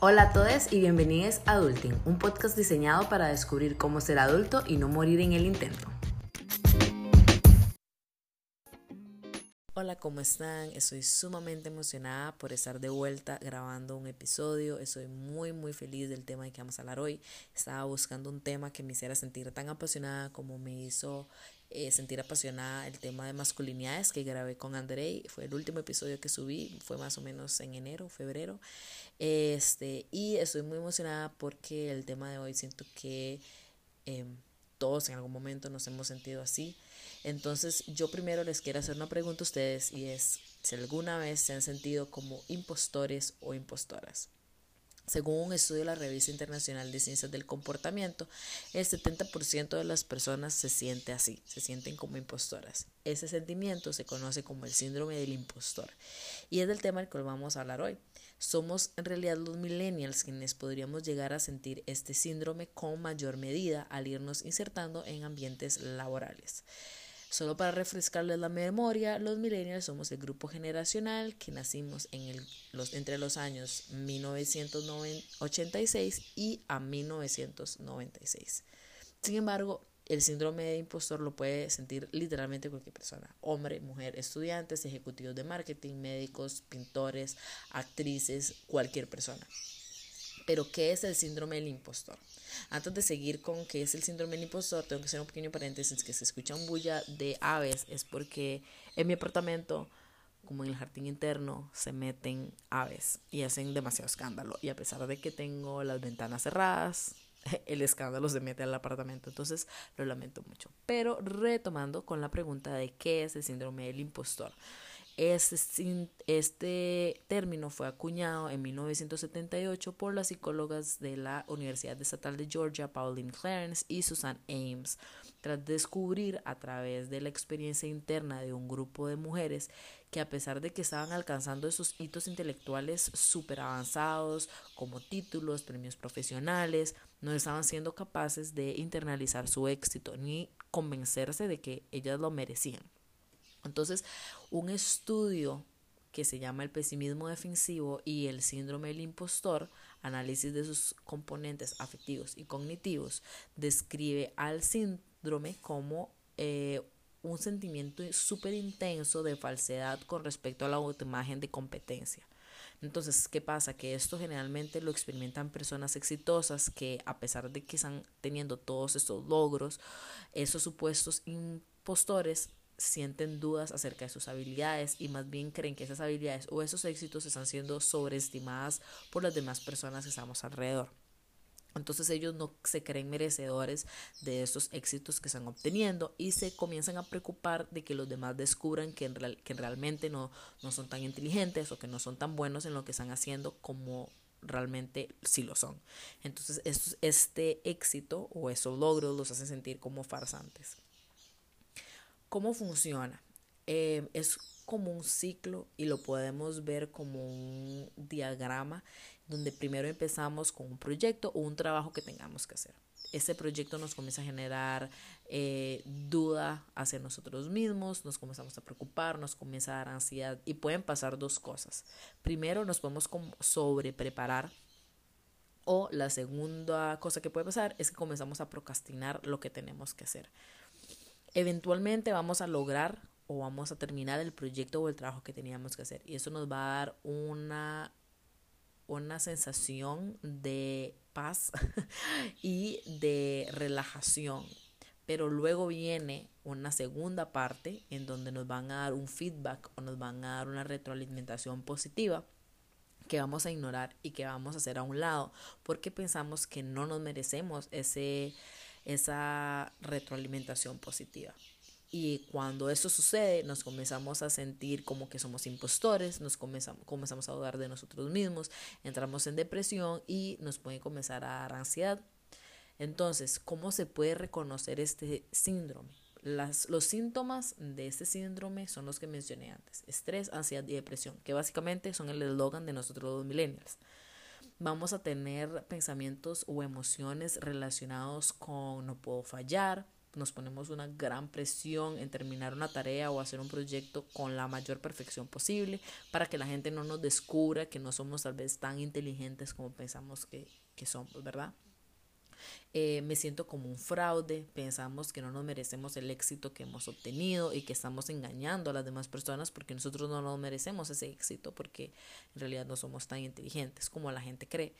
Hola a todos y bienvenidos a Adulting, un podcast diseñado para descubrir cómo ser adulto y no morir en el intento. Hola, ¿cómo están? Estoy sumamente emocionada por estar de vuelta grabando un episodio. Estoy muy, muy feliz del tema de que vamos a hablar hoy. Estaba buscando un tema que me hiciera sentir tan apasionada como me hizo eh, sentir apasionada el tema de masculinidades que grabé con Andrei. Fue el último episodio que subí, fue más o menos en enero, febrero. Este, y estoy muy emocionada porque el tema de hoy siento que em, todos en algún momento nos hemos sentido así. Entonces yo primero les quiero hacer una pregunta a ustedes y es si alguna vez se han sentido como impostores o impostoras. Según un estudio de la Revista Internacional de Ciencias del Comportamiento, el 70% de las personas se siente así, se sienten como impostoras. Ese sentimiento se conoce como el síndrome del impostor y es del tema del que vamos a hablar hoy. Somos en realidad los millennials quienes podríamos llegar a sentir este síndrome con mayor medida al irnos insertando en ambientes laborales. Solo para refrescarles la memoria, los millennials somos el grupo generacional que nacimos entre los años 1986 y a 1996. Sin embargo, el síndrome de impostor lo puede sentir literalmente cualquier persona, hombre, mujer, estudiantes, ejecutivos de marketing, médicos, pintores, actrices, cualquier persona. Pero, ¿qué es el síndrome del impostor? Antes de seguir con qué es el síndrome del impostor, tengo que hacer un pequeño paréntesis que se escucha un bulla de aves, es porque en mi apartamento, como en el jardín interno, se meten aves y hacen demasiado escándalo. Y a pesar de que tengo las ventanas cerradas, el escándalo se mete al apartamento. Entonces lo lamento mucho. Pero retomando con la pregunta de qué es el síndrome del impostor. Este, este término fue acuñado en 1978 por las psicólogas de la Universidad Estatal de Georgia, Pauline Clarence y Susan Ames, tras descubrir a través de la experiencia interna de un grupo de mujeres que a pesar de que estaban alcanzando esos hitos intelectuales súper avanzados, como títulos, premios profesionales, no estaban siendo capaces de internalizar su éxito ni convencerse de que ellas lo merecían. Entonces, un estudio que se llama el pesimismo defensivo y el síndrome del impostor, análisis de sus componentes afectivos y cognitivos, describe al síndrome como eh, un sentimiento súper intenso de falsedad con respecto a la autoimagen de competencia. Entonces, ¿qué pasa? Que esto generalmente lo experimentan personas exitosas que a pesar de que están teniendo todos estos logros, esos supuestos impostores sienten dudas acerca de sus habilidades y más bien creen que esas habilidades o esos éxitos están siendo sobreestimadas por las demás personas que estamos alrededor. Entonces ellos no se creen merecedores de estos éxitos que están obteniendo y se comienzan a preocupar de que los demás descubran que, que realmente no, no son tan inteligentes o que no son tan buenos en lo que están haciendo como realmente sí lo son. Entonces este éxito o esos logros los hace sentir como farsantes. ¿Cómo funciona? Eh, es como un ciclo y lo podemos ver como un diagrama donde primero empezamos con un proyecto o un trabajo que tengamos que hacer. Ese proyecto nos comienza a generar eh, duda hacia nosotros mismos, nos comenzamos a preocupar, nos comienza a dar ansiedad y pueden pasar dos cosas. Primero nos podemos sobre preparar o la segunda cosa que puede pasar es que comenzamos a procrastinar lo que tenemos que hacer eventualmente vamos a lograr o vamos a terminar el proyecto o el trabajo que teníamos que hacer. Y eso nos va a dar una, una sensación de paz y de relajación. Pero luego viene una segunda parte en donde nos van a dar un feedback o nos van a dar una retroalimentación positiva que vamos a ignorar y que vamos a hacer a un lado porque pensamos que no nos merecemos ese esa retroalimentación positiva. Y cuando eso sucede, nos comenzamos a sentir como que somos impostores, nos comenzamos, comenzamos a dudar de nosotros mismos, entramos en depresión y nos puede comenzar a dar ansiedad. Entonces, ¿cómo se puede reconocer este síndrome? Las, los síntomas de este síndrome son los que mencioné antes, estrés, ansiedad y depresión, que básicamente son el eslogan de nosotros los millennials vamos a tener pensamientos o emociones relacionados con no puedo fallar, nos ponemos una gran presión en terminar una tarea o hacer un proyecto con la mayor perfección posible para que la gente no nos descubra que no somos tal vez tan inteligentes como pensamos que, que somos, ¿verdad? Eh, me siento como un fraude, pensamos que no nos merecemos el éxito que hemos obtenido y que estamos engañando a las demás personas porque nosotros no nos merecemos ese éxito porque en realidad no somos tan inteligentes como la gente cree.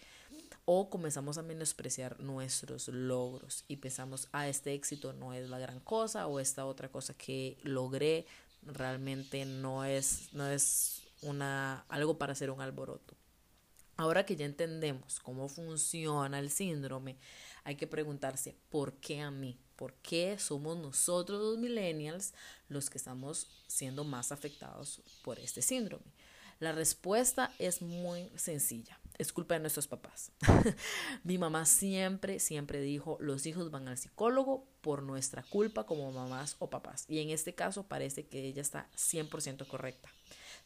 O comenzamos a menospreciar nuestros logros y pensamos, ah, este éxito no es la gran cosa o esta otra cosa que logré realmente no es, no es una, algo para hacer un alboroto. Ahora que ya entendemos cómo funciona el síndrome, hay que preguntarse, ¿por qué a mí? ¿Por qué somos nosotros los millennials los que estamos siendo más afectados por este síndrome? La respuesta es muy sencilla. Es culpa de nuestros papás. Mi mamá siempre, siempre dijo, los hijos van al psicólogo por nuestra culpa como mamás o papás. Y en este caso parece que ella está 100% correcta.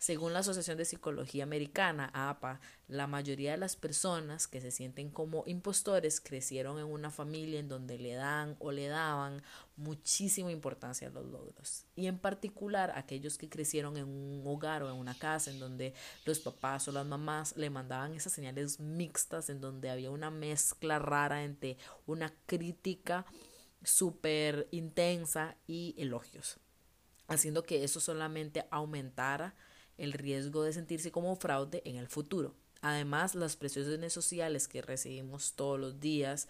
Según la Asociación de Psicología Americana, APA, la mayoría de las personas que se sienten como impostores crecieron en una familia en donde le dan o le daban muchísima importancia a los logros. Y en particular aquellos que crecieron en un hogar o en una casa en donde los papás o las mamás le mandaban esas señales mixtas, en donde había una mezcla rara entre una crítica súper intensa y elogios, haciendo que eso solamente aumentara el riesgo de sentirse como fraude en el futuro. Además, las presiones sociales que recibimos todos los días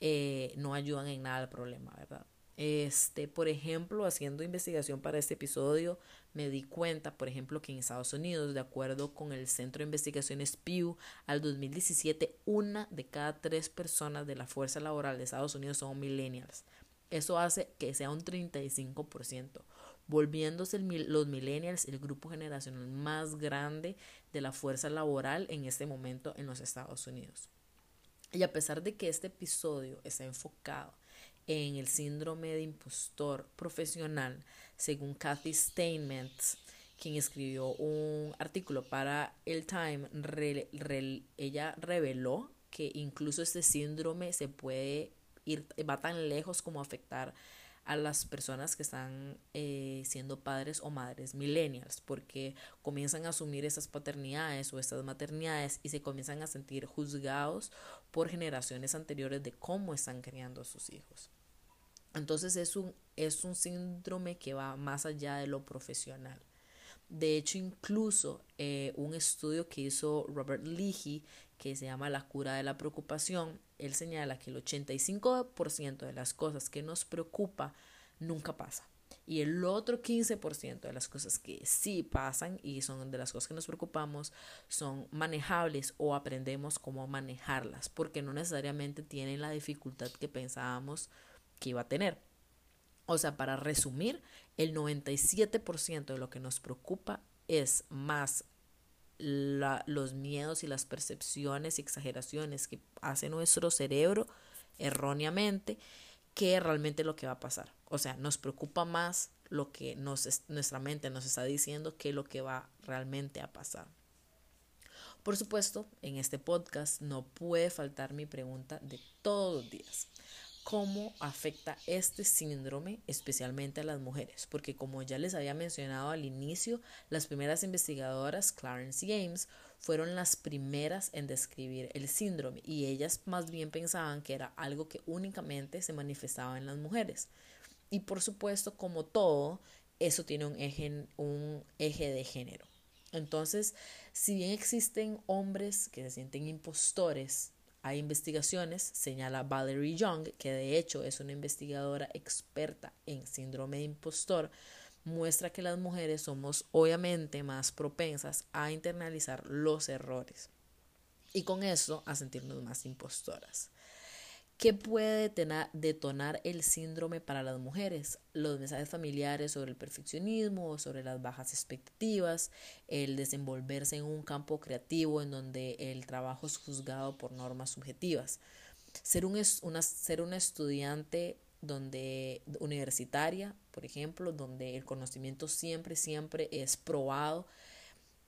eh, no ayudan en nada al problema, ¿verdad? Este, por ejemplo, haciendo investigación para este episodio, me di cuenta, por ejemplo, que en Estados Unidos, de acuerdo con el Centro de Investigaciones Pew, al 2017, una de cada tres personas de la fuerza laboral de Estados Unidos son millennials. Eso hace que sea un 35% volviéndose los millennials el grupo generacional más grande de la fuerza laboral en este momento en los Estados Unidos. Y a pesar de que este episodio está enfocado en el síndrome de impostor profesional, según Kathy Steinmetz, quien escribió un artículo para el Time, ella reveló que incluso este síndrome se puede ir, va tan lejos como afectar a las personas que están eh, siendo padres o madres millennials, porque comienzan a asumir esas paternidades o estas maternidades y se comienzan a sentir juzgados por generaciones anteriores de cómo están criando a sus hijos. Entonces es un, es un síndrome que va más allá de lo profesional. De hecho, incluso eh, un estudio que hizo Robert Leahy, que se llama La cura de la preocupación, él señala que el 85% de las cosas que nos preocupa nunca pasa. Y el otro 15% de las cosas que sí pasan y son de las cosas que nos preocupamos son manejables o aprendemos cómo manejarlas, porque no necesariamente tienen la dificultad que pensábamos que iba a tener. O sea, para resumir, el 97% de lo que nos preocupa es más los miedos y las percepciones y exageraciones que hace nuestro cerebro erróneamente que realmente lo que va a pasar. O sea, nos preocupa más lo que nos, nuestra mente nos está diciendo que lo que va realmente a pasar. Por supuesto, en este podcast no puede faltar mi pregunta de todos los días cómo afecta este síndrome especialmente a las mujeres, porque como ya les había mencionado al inicio, las primeras investigadoras, Clarence James, fueron las primeras en describir el síndrome y ellas más bien pensaban que era algo que únicamente se manifestaba en las mujeres. Y por supuesto, como todo, eso tiene un eje, un eje de género. Entonces, si bien existen hombres que se sienten impostores hay investigaciones, señala Valerie Young, que de hecho es una investigadora experta en síndrome de impostor, muestra que las mujeres somos obviamente más propensas a internalizar los errores y con eso a sentirnos más impostoras. ¿Qué puede detonar el síndrome para las mujeres? Los mensajes familiares sobre el perfeccionismo, sobre las bajas expectativas, el desenvolverse en un campo creativo en donde el trabajo es juzgado por normas subjetivas. Ser, un, una, ser estudiante donde, universitaria, por ejemplo, donde el conocimiento siempre, siempre es probado.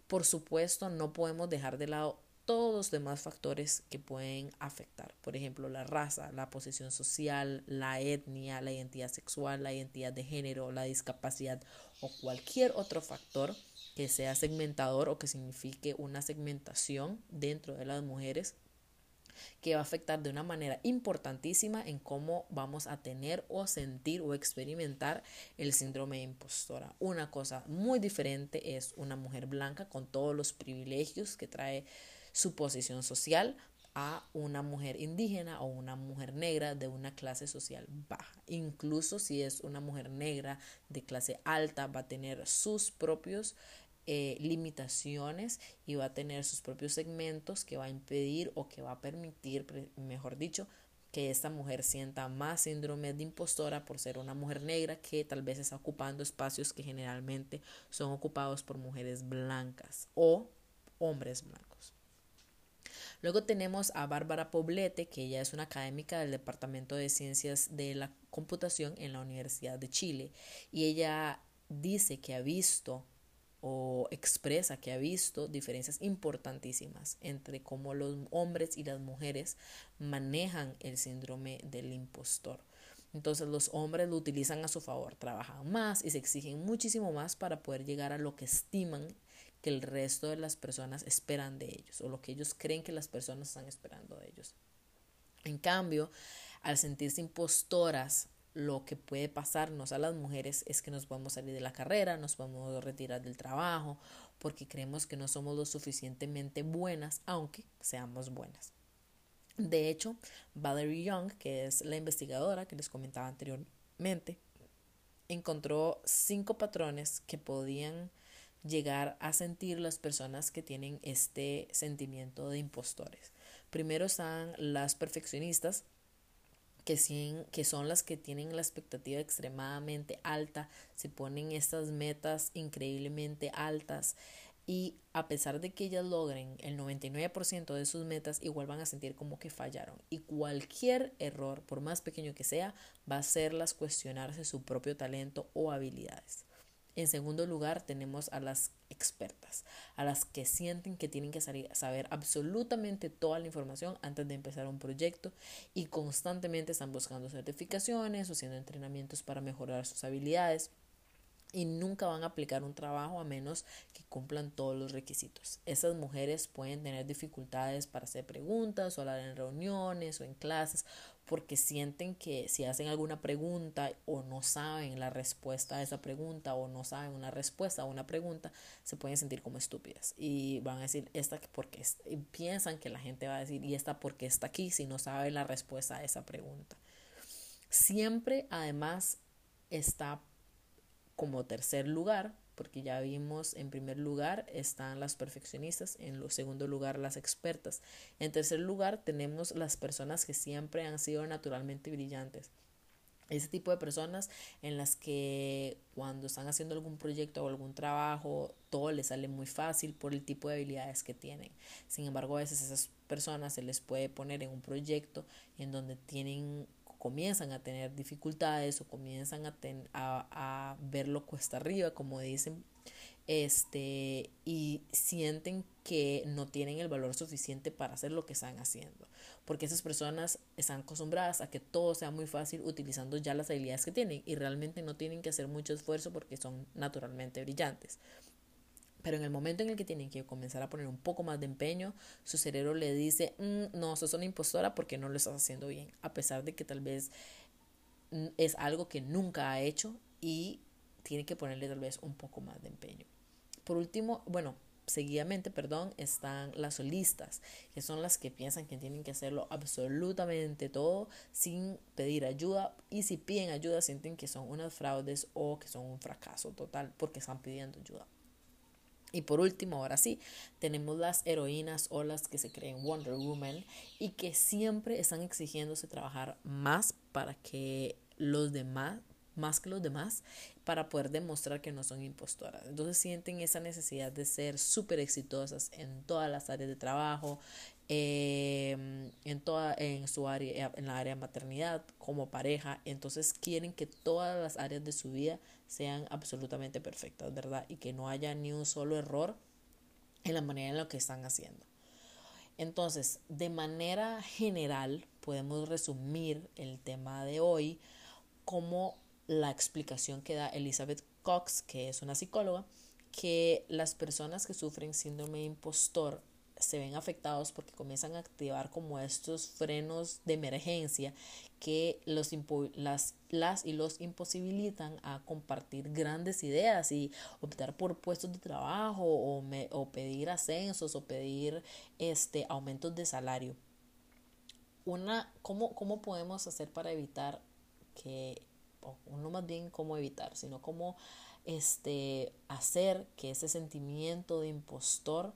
Por supuesto, no podemos dejar de lado todos los demás factores que pueden afectar. Por ejemplo, la raza, la posición social, la etnia, la identidad sexual, la identidad de género, la discapacidad o cualquier otro factor que sea segmentador o que signifique una segmentación dentro de las mujeres que va a afectar de una manera importantísima en cómo vamos a tener o sentir o experimentar el síndrome de impostora. Una cosa muy diferente es una mujer blanca con todos los privilegios que trae su posición social a una mujer indígena o una mujer negra de una clase social baja. Incluso si es una mujer negra de clase alta, va a tener sus propios eh, limitaciones y va a tener sus propios segmentos que va a impedir o que va a permitir, mejor dicho, que esta mujer sienta más síndrome de impostora por ser una mujer negra que tal vez está ocupando espacios que generalmente son ocupados por mujeres blancas o hombres blancos. Luego tenemos a Bárbara Poblete, que ella es una académica del Departamento de Ciencias de la Computación en la Universidad de Chile y ella dice que ha visto o expresa que ha visto diferencias importantísimas entre cómo los hombres y las mujeres manejan el síndrome del impostor. Entonces los hombres lo utilizan a su favor, trabajan más y se exigen muchísimo más para poder llegar a lo que estiman que el resto de las personas esperan de ellos o lo que ellos creen que las personas están esperando de ellos. En cambio, al sentirse impostoras lo que puede pasarnos a las mujeres es que nos podemos salir de la carrera, nos podemos retirar del trabajo, porque creemos que no somos lo suficientemente buenas, aunque seamos buenas. De hecho, Valerie Young, que es la investigadora que les comentaba anteriormente, encontró cinco patrones que podían llegar a sentir las personas que tienen este sentimiento de impostores. Primero están las perfeccionistas, que, son las que tienen la expectativa extremadamente alta, se ponen estas metas increíblemente altas y a pesar de que ellas logren el 99% de sus metas, igual van a sentir como que fallaron. Y cualquier error, por más pequeño que sea, va a hacerlas cuestionarse su propio talento o habilidades. En segundo lugar, tenemos a las expertas, a las que sienten que tienen que saber absolutamente toda la información antes de empezar un proyecto y constantemente están buscando certificaciones o haciendo entrenamientos para mejorar sus habilidades y nunca van a aplicar un trabajo a menos que cumplan todos los requisitos. Esas mujeres pueden tener dificultades para hacer preguntas o hablar en reuniones o en clases porque sienten que si hacen alguna pregunta o no saben la respuesta a esa pregunta o no saben una respuesta a una pregunta, se pueden sentir como estúpidas y van a decir esta porque piensan que la gente va a decir y esta porque está aquí si no sabe la respuesta a esa pregunta. Siempre además está como tercer lugar, porque ya vimos en primer lugar están las perfeccionistas, en lo segundo lugar las expertas, en tercer lugar tenemos las personas que siempre han sido naturalmente brillantes. Ese tipo de personas en las que cuando están haciendo algún proyecto o algún trabajo, todo les sale muy fácil por el tipo de habilidades que tienen. Sin embargo, a veces esas personas se les puede poner en un proyecto en donde tienen comienzan a tener dificultades o comienzan a, a, verlo cuesta arriba, como dicen, este, y sienten que no tienen el valor suficiente para hacer lo que están haciendo. Porque esas personas están acostumbradas a que todo sea muy fácil utilizando ya las habilidades que tienen y realmente no tienen que hacer mucho esfuerzo porque son naturalmente brillantes. Pero en el momento en el que tienen que comenzar a poner un poco más de empeño, su cerebro le dice, mm, no, sos una impostora porque no lo estás haciendo bien, a pesar de que tal vez mm, es algo que nunca ha hecho y tiene que ponerle tal vez un poco más de empeño. Por último, bueno, seguidamente, perdón, están las solistas, que son las que piensan que tienen que hacerlo absolutamente todo sin pedir ayuda y si piden ayuda sienten que son unas fraudes o que son un fracaso total porque están pidiendo ayuda. Y por último, ahora sí, tenemos las heroínas o las que se creen Wonder Woman y que siempre están exigiéndose trabajar más para que los demás, más que los demás, para poder demostrar que no son impostoras. Entonces sienten esa necesidad de ser súper exitosas en todas las áreas de trabajo, em, en toda en su área en la área de maternidad como pareja entonces quieren que todas las áreas de su vida sean absolutamente perfectas, ¿verdad? Y que no haya ni un solo error en la manera en la que están haciendo. Entonces, de manera general, podemos resumir el tema de hoy como la explicación que da Elizabeth Cox, que es una psicóloga, que las personas que sufren síndrome impostor se ven afectados porque comienzan a activar como estos frenos de emergencia que los las, las y los imposibilitan a compartir grandes ideas y optar por puestos de trabajo o, o pedir ascensos o pedir este, aumentos de salario. Una, ¿cómo, ¿Cómo podemos hacer para evitar que, no más bien cómo evitar, sino cómo este, hacer que ese sentimiento de impostor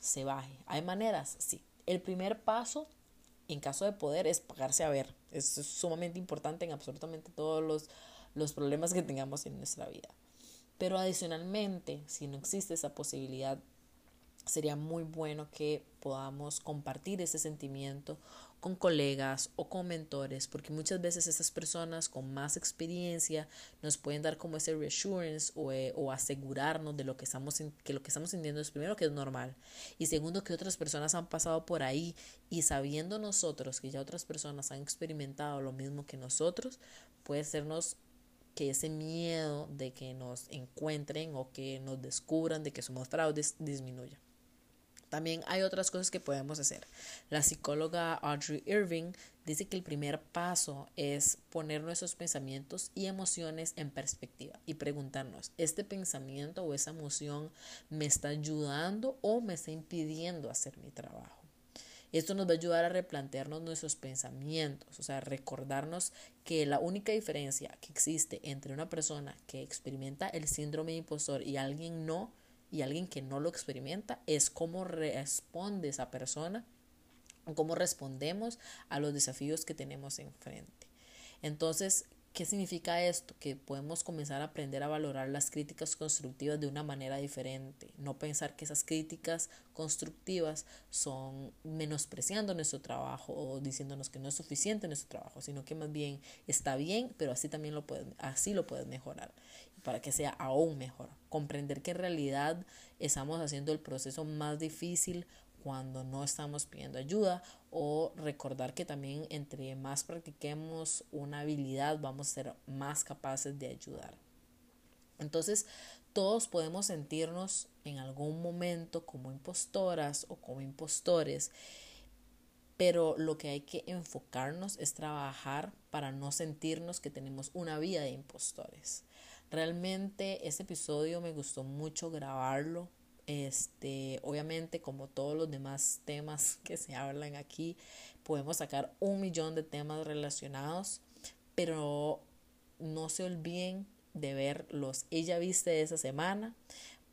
se baje. ¿Hay maneras? Sí. El primer paso, en caso de poder, es pagarse a ver. Es sumamente importante en absolutamente todos los, los problemas que tengamos en nuestra vida. Pero adicionalmente, si no existe esa posibilidad, sería muy bueno que podamos compartir ese sentimiento con colegas o con mentores, porque muchas veces esas personas con más experiencia nos pueden dar como ese reassurance o, eh, o asegurarnos de lo que estamos que lo que estamos sintiendo es primero que es normal y segundo que otras personas han pasado por ahí y sabiendo nosotros que ya otras personas han experimentado lo mismo que nosotros, puede sernos que ese miedo de que nos encuentren o que nos descubran de que somos fraudes disminuya. También hay otras cosas que podemos hacer. La psicóloga Audrey Irving dice que el primer paso es poner nuestros pensamientos y emociones en perspectiva y preguntarnos, ¿este pensamiento o esa emoción me está ayudando o me está impidiendo hacer mi trabajo? Esto nos va a ayudar a replantearnos nuestros pensamientos, o sea, recordarnos que la única diferencia que existe entre una persona que experimenta el síndrome de impostor y alguien no y alguien que no lo experimenta es cómo responde esa persona cómo respondemos a los desafíos que tenemos enfrente. Entonces, ¿Qué significa esto? Que podemos comenzar a aprender a valorar las críticas constructivas de una manera diferente, no pensar que esas críticas constructivas son menospreciando nuestro trabajo o diciéndonos que no es suficiente nuestro trabajo, sino que más bien está bien, pero así también lo puedes, así lo puedes mejorar para que sea aún mejor. Comprender que en realidad estamos haciendo el proceso más difícil cuando no estamos pidiendo ayuda o recordar que también entre más practiquemos una habilidad vamos a ser más capaces de ayudar. Entonces, todos podemos sentirnos en algún momento como impostoras o como impostores, pero lo que hay que enfocarnos es trabajar para no sentirnos que tenemos una vida de impostores. Realmente este episodio me gustó mucho grabarlo. Este, obviamente, como todos los demás temas que se hablan aquí, podemos sacar un millón de temas relacionados, pero no se olviden de ver los Ella Viste esa semana,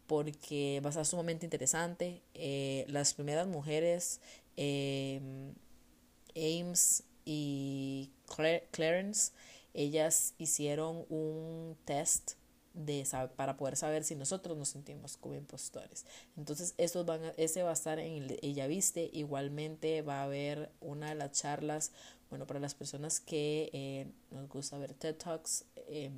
porque va a ser sumamente interesante. Eh, las primeras mujeres, eh, Ames y Clarence, ellas hicieron un test de para poder saber si nosotros nos sentimos como impostores. Entonces, esos van ese va a estar en el Ella Viste. Igualmente va a haber una de las charlas, bueno, para las personas que eh, nos gusta ver TED Talks, eh,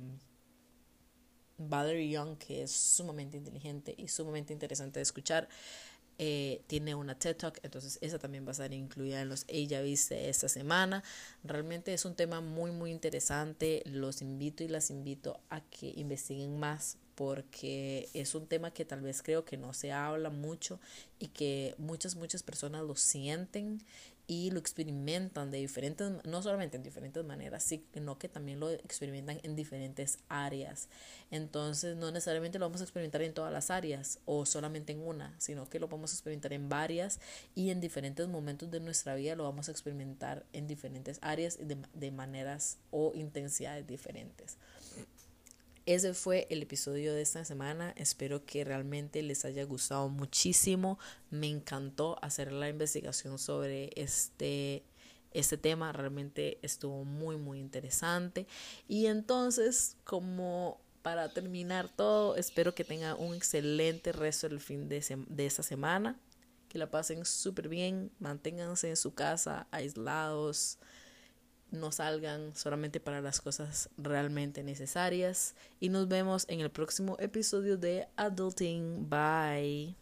Valerie Young, que es sumamente inteligente y sumamente interesante de escuchar. Eh, tiene una TED Talk, entonces esa también va a estar incluida en los Ella Viste esta semana. Realmente es un tema muy, muy interesante. Los invito y las invito a que investiguen más porque es un tema que tal vez creo que no se habla mucho y que muchas, muchas personas lo sienten y lo experimentan de diferentes, no solamente en diferentes maneras, sino que también lo experimentan en diferentes áreas. Entonces, no necesariamente lo vamos a experimentar en todas las áreas o solamente en una, sino que lo vamos a experimentar en varias y en diferentes momentos de nuestra vida lo vamos a experimentar en diferentes áreas de, de maneras o intensidades diferentes. Ese fue el episodio de esta semana. Espero que realmente les haya gustado muchísimo. Me encantó hacer la investigación sobre este, este tema. Realmente estuvo muy, muy interesante. Y entonces, como para terminar todo, espero que tengan un excelente resto del fin de, de esta semana. Que la pasen súper bien. Manténganse en su casa, aislados no salgan solamente para las cosas realmente necesarias. Y nos vemos en el próximo episodio de Adulting. Bye.